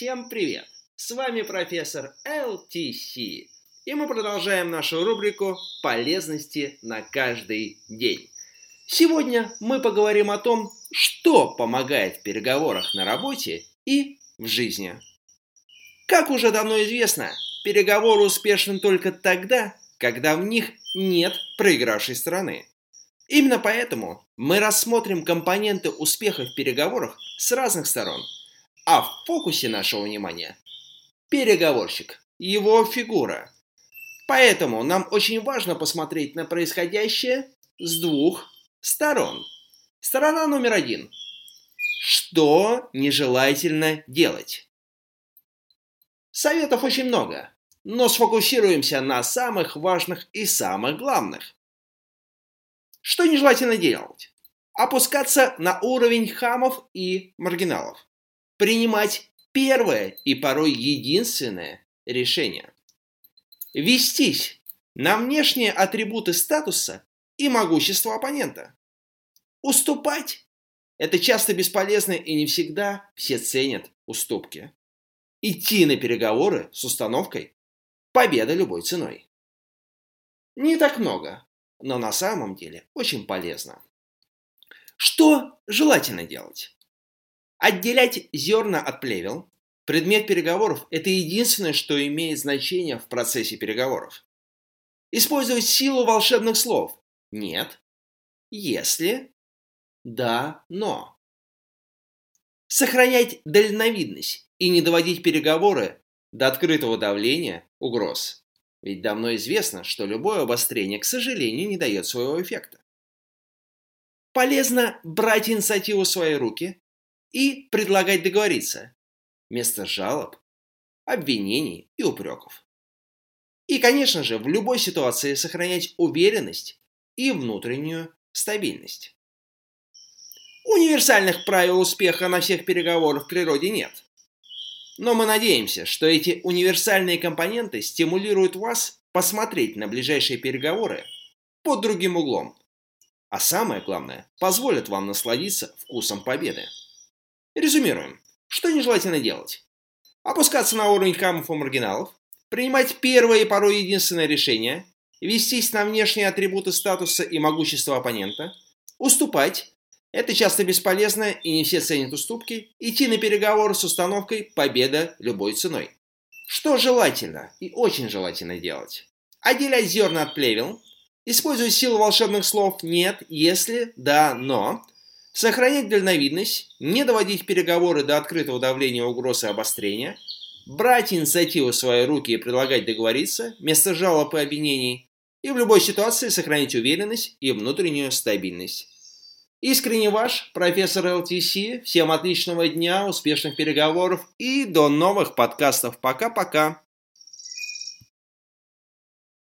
Всем привет! С вами профессор LTC, и мы продолжаем нашу рубрику «Полезности на каждый день». Сегодня мы поговорим о том, что помогает в переговорах на работе и в жизни. Как уже давно известно, переговоры успешны только тогда, когда в них нет проигравшей стороны. Именно поэтому мы рассмотрим компоненты успеха в переговорах с разных сторон – а в фокусе нашего внимания – переговорщик, его фигура. Поэтому нам очень важно посмотреть на происходящее с двух сторон. Сторона номер один. Что нежелательно делать? Советов очень много, но сфокусируемся на самых важных и самых главных. Что нежелательно делать? Опускаться на уровень хамов и маргиналов принимать первое и порой единственное решение. Вестись на внешние атрибуты статуса и могущества оппонента. Уступать – это часто бесполезно и не всегда все ценят уступки. Идти на переговоры с установкой – победа любой ценой. Не так много, но на самом деле очень полезно. Что желательно делать? Отделять зерна от плевел. Предмет переговоров – это единственное, что имеет значение в процессе переговоров. Использовать силу волшебных слов. Нет. Если. Да, но. Сохранять дальновидность и не доводить переговоры до открытого давления угроз. Ведь давно известно, что любое обострение, к сожалению, не дает своего эффекта. Полезно брать инициативу в свои руки, и предлагать договориться вместо жалоб, обвинений и упреков. И, конечно же, в любой ситуации сохранять уверенность и внутреннюю стабильность. Универсальных правил успеха на всех переговорах в природе нет. Но мы надеемся, что эти универсальные компоненты стимулируют вас посмотреть на ближайшие переговоры под другим углом. А самое главное, позволят вам насладиться вкусом победы. Резюмируем. Что нежелательно делать? Опускаться на уровень хамов и маргиналов, принимать первое и порой единственное решение, вестись на внешние атрибуты статуса и могущества оппонента, уступать, это часто бесполезно и не все ценят уступки, идти на переговоры с установкой «победа любой ценой». Что желательно и очень желательно делать? Отделять зерна от плевел, использовать силу волшебных слов «нет», «если», «да», «но», Сохранять дальновидность, не доводить переговоры до открытого давления угроз и обострения, брать инициативу в свои руки и предлагать договориться вместо жалоб и обвинений, и в любой ситуации сохранить уверенность и внутреннюю стабильность. Искренне ваш, профессор ЛТС. Всем отличного дня, успешных переговоров и до новых подкастов. Пока-пока.